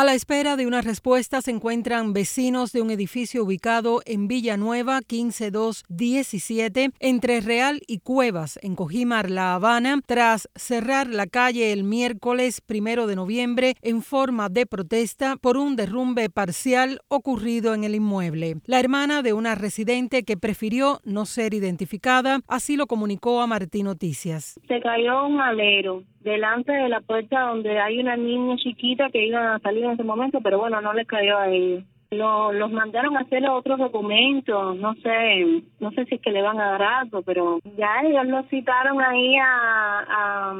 A la espera de una respuesta se encuentran vecinos de un edificio ubicado en Villanueva 15217 entre Real y Cuevas en Cojimar, La Habana, tras cerrar la calle el miércoles primero de noviembre en forma de protesta por un derrumbe parcial ocurrido en el inmueble. La hermana de una residente que prefirió no ser identificada así lo comunicó a Martín Noticias. Se cayó un alero delante de la puerta donde hay una niña chiquita que iba a salir en ese momento, pero bueno, no le cayó a ellos. Lo, los mandaron a hacer otros documentos, no sé, no sé si es que le van a dar algo, pero ya ellos lo citaron ahí a, a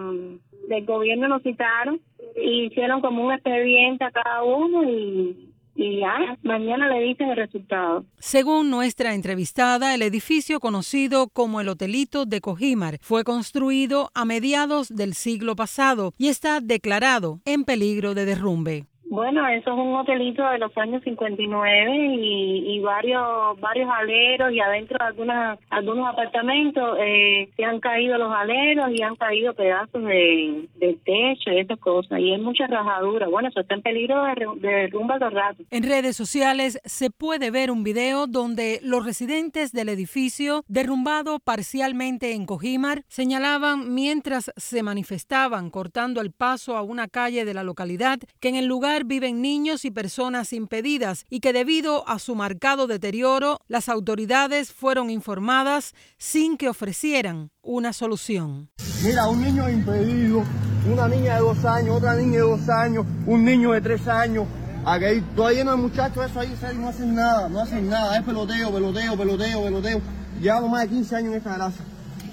del gobierno lo citaron y hicieron como un expediente a cada uno y y ya, mañana le dicen el resultado. Según nuestra entrevistada, el edificio conocido como el Hotelito de Cojimar fue construido a mediados del siglo pasado y está declarado en peligro de derrumbe. Bueno, eso es un hotelito de los años 59 y, y varios varios aleros y adentro de algunas, algunos apartamentos eh, se han caído los aleros y han caído pedazos de, techo y esas cosas y hay mucha rajadura. Bueno, eso está en peligro de, de derrumbe todo rato. En redes sociales se puede ver un video donde los residentes del edificio derrumbado parcialmente en Cojimar señalaban mientras se manifestaban cortando el paso a una calle de la localidad que en el lugar viven niños y personas impedidas y que debido a su marcado deterioro las autoridades fueron informadas sin que ofrecieran una solución. Mira, un niño impedido, una niña de dos años, otra niña de dos años, un niño de tres años. Aquí todavía no hay muchachos eso ahí, no hacen nada, no hacen nada, es peloteo, peloteo, peloteo, peloteo. Llevamos más de 15 años en esta grasa.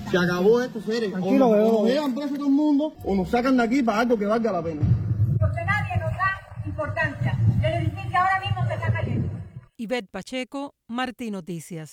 Se acabó esto, seres. O nos, o nos llevan preso todo el mundo o nos sacan de aquí para algo que valga la pena importancia. El edificio ahora mismo se está cayendo. Ivette Pacheco, Martín Noticias.